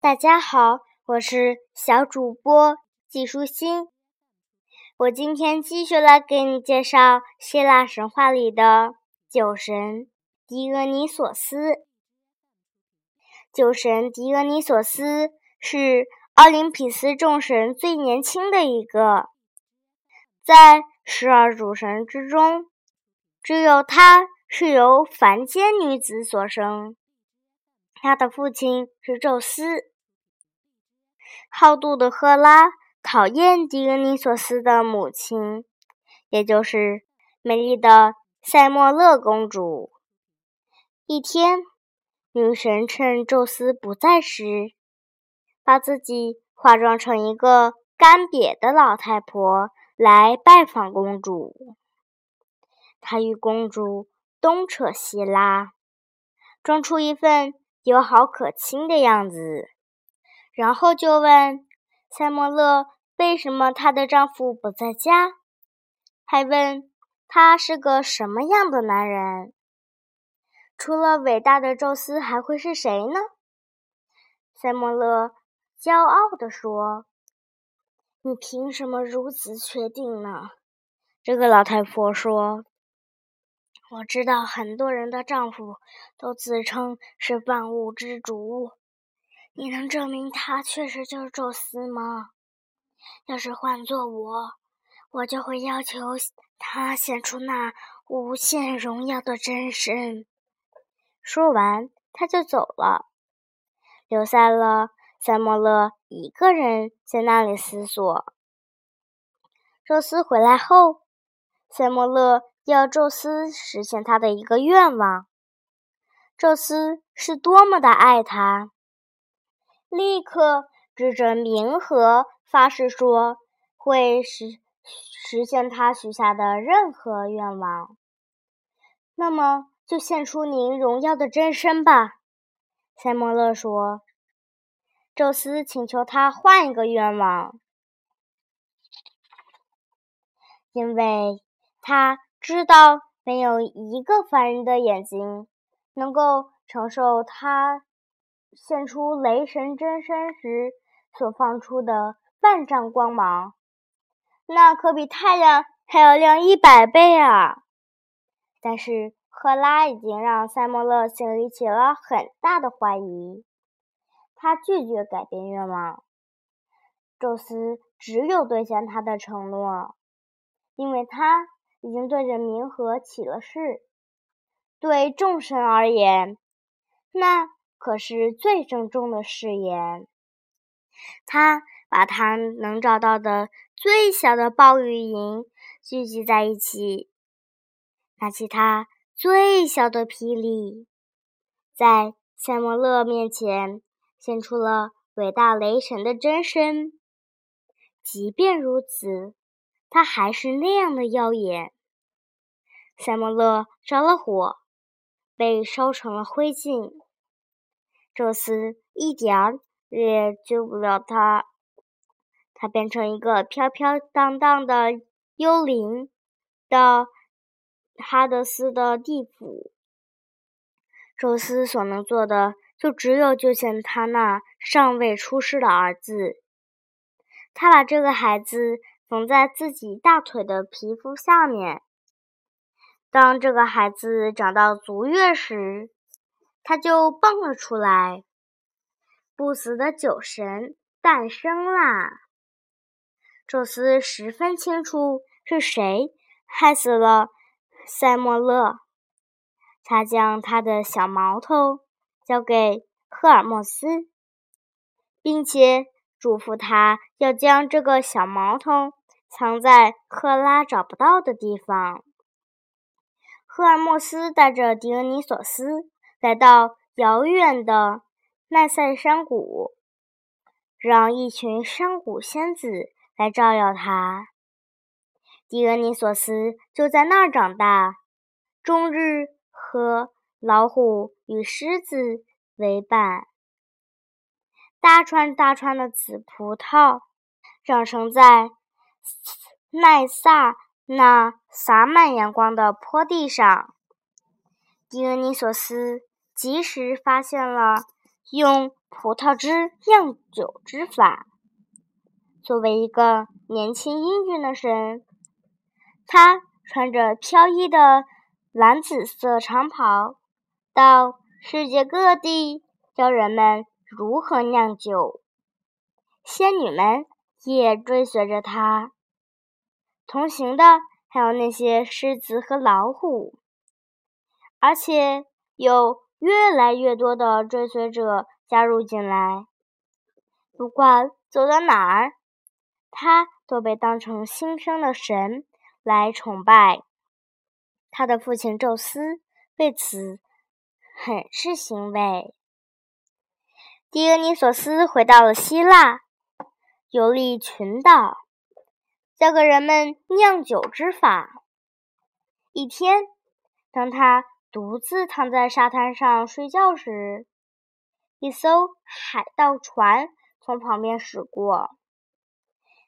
大家好，我是小主播季舒心。我今天继续来给你介绍希腊神话里的酒神狄俄尼索斯。酒神狄俄尼索斯是奥林匹斯众神最年轻的一个，在十二主神之中，只有他是由凡间女子所生。他的父亲是宙斯。好妒的赫拉讨厌狄俄尼索斯的母亲，也就是美丽的塞莫勒公主。一天，女神趁宙斯不在时，把自己化妆成一个干瘪的老太婆来拜访公主。她与公主东扯西拉，装出一份。友好可亲的样子，然后就问塞莫勒为什么她的丈夫不在家，还问他是个什么样的男人。除了伟大的宙斯，还会是谁呢？塞莫勒骄傲地说：“你凭什么如此确定呢？”这个老太婆说。我知道很多人的丈夫都自称是万物之主，你能证明他确实就是宙斯吗？要是换做我，我就会要求他显出那无限荣耀的真身。说完，他就走了，留下了塞莫勒一个人在那里思索。宙斯回来后，塞莫勒。要宙斯实现他的一个愿望，宙斯是多么的爱他，立刻指着冥河发誓说会实实现他许下的任何愿望。那么就献出您荣耀的真身吧，塞莫勒说。宙斯请求他换一个愿望，因为他。知道没有一个凡人的眼睛能够承受他现出雷神真身时所放出的万丈光芒，那可比太阳还要亮一百倍啊！但是赫拉已经让塞莫勒心里起了很大的怀疑，他拒绝改变愿望。宙斯只有兑现他的承诺，因为他。已经对着冥河起了誓，对众神而言，那可是最郑重的誓言。他把他能找到的最小的暴雨银聚集在一起，拿起他最小的霹雳，在塞莫勒面前献出了伟大雷神的真身。即便如此。它还是那样的耀眼。塞莫勒着了火，被烧成了灰烬。宙斯一点儿也救不了他，他变成一个飘飘荡荡的幽灵，到哈德斯的地府。宙斯所能做的，就只有救下他那尚未出世的儿子。他把这个孩子。缝在自己大腿的皮肤下面。当这个孩子长到足月时，他就蹦了出来。不死的酒神诞生啦！宙斯十分清楚是谁害死了塞莫勒，他将他的小毛头交给赫尔墨斯，并且嘱咐他要将这个小毛头。藏在赫拉找不到的地方。赫尔墨斯带着狄俄尼索斯来到遥远的奈塞山谷，让一群山谷仙子来照耀他。狄俄尼索斯就在那儿长大，终日和老虎与狮子为伴，大串大串的紫葡萄长成在。奈萨那洒满阳光的坡地上，狄俄尼索斯及时发现了用葡萄汁酿酒之法。作为一个年轻英俊的神，他穿着飘逸的蓝紫色长袍，到世界各地教人们如何酿酒。仙女们也追随着他，同行的还有那些狮子和老虎，而且有越来越多的追随者加入进来。不管走到哪儿，他都被当成新生的神来崇拜。他的父亲宙斯为此很是欣慰。狄俄尼索斯回到了希腊，游历群岛，教给人们酿酒之法。一天，当他独自躺在沙滩上睡觉时，一艘海盗船从旁边驶过。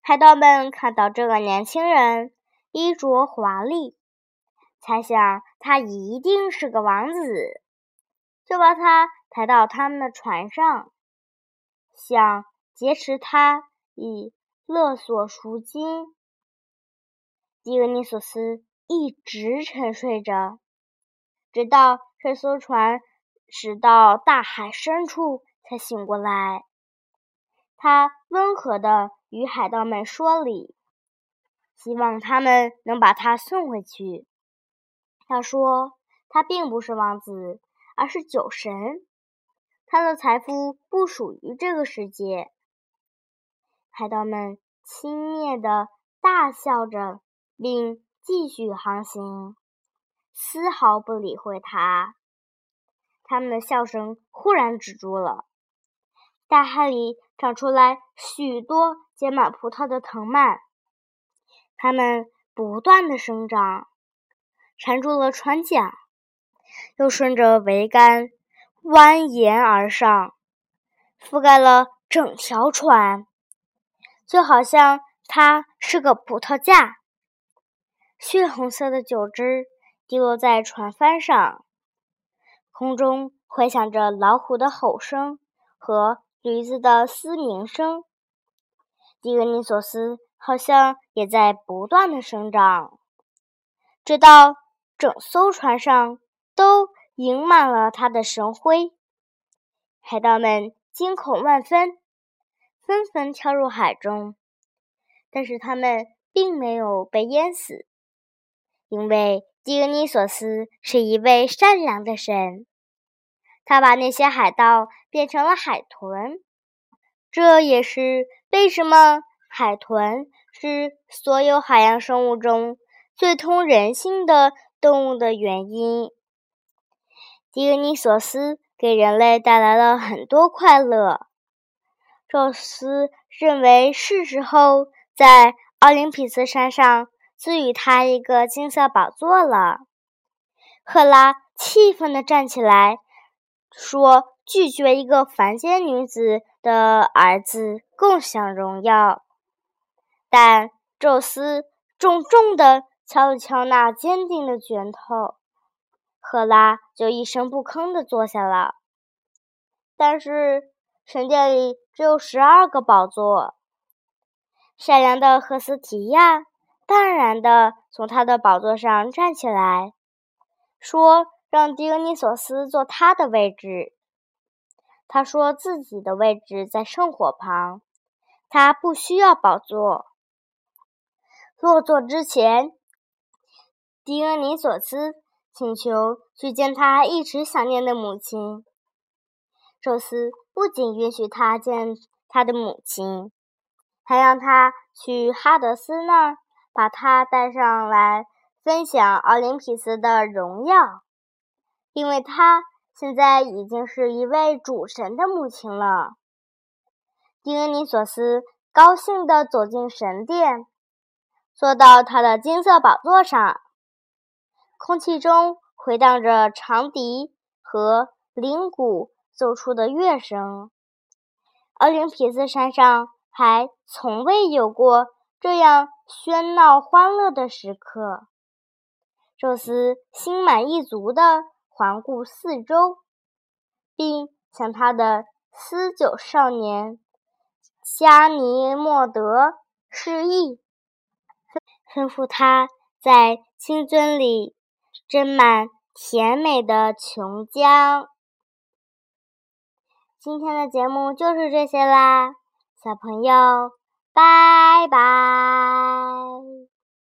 海盗们看到这个年轻人衣着华丽，猜想他一定是个王子，就把他抬到他们的船上，想劫持他以勒索赎金。狄俄尼索斯一直沉睡着，直到这艘船驶到大海深处，才醒过来。他温和的。与海盗们说理，希望他们能把他送回去。他说：“他并不是王子，而是酒神，他的财富不属于这个世界。”海盗们轻蔑地大笑着，并继续航行，丝毫不理会他。他们的笑声忽然止住了。大海里长出来许多。结满葡萄的藤蔓，它们不断的生长，缠住了船桨，又顺着桅杆蜿蜒而上，覆盖了整条船，就好像它是个葡萄架。血红色的酒汁滴落在船帆上，空中回响着老虎的吼声和驴子的嘶鸣声。狄俄尼索斯好像也在不断的生长，直到整艘船上都盈满了他的神辉。海盗们惊恐万分，纷纷跳入海中，但是他们并没有被淹死，因为狄俄尼索斯是一位善良的神，他把那些海盗变成了海豚。这也是为什么海豚是所有海洋生物中最通人性的动物的原因。狄俄尼索斯给人类带来了很多快乐。宙斯认为是时候在奥林匹斯山上赐予他一个金色宝座了。赫拉气愤地站起来说。拒绝一个凡间女子的儿子共享荣耀，但宙斯重重地敲了敲那坚定的拳头，赫拉就一声不吭地坐下了。但是神殿里只有十二个宝座，善良的赫斯提亚淡然地从他的宝座上站起来，说：“让狄俄尼索斯坐他的位置。”他说自己的位置在圣火旁，他不需要宝座。落座之前，狄俄尼索斯请求去见他一直想念的母亲。宙斯不仅允许他见他的母亲，还让他去哈德斯那儿，把他带上来分享奥林匹斯的荣耀，因为他。现在已经是一位主神的母亲了。狄俄尼索斯高兴地走进神殿，坐到他的金色宝座上。空气中回荡着长笛和铃鼓奏出的乐声。奥林匹斯山上还从未有过这样喧闹欢乐的时刻。宙斯心满意足地。环顾四周，并向他的思酒少年加尼莫德示意，吩咐他在清樽里斟满甜美的琼浆。今天的节目就是这些啦，小朋友，拜拜。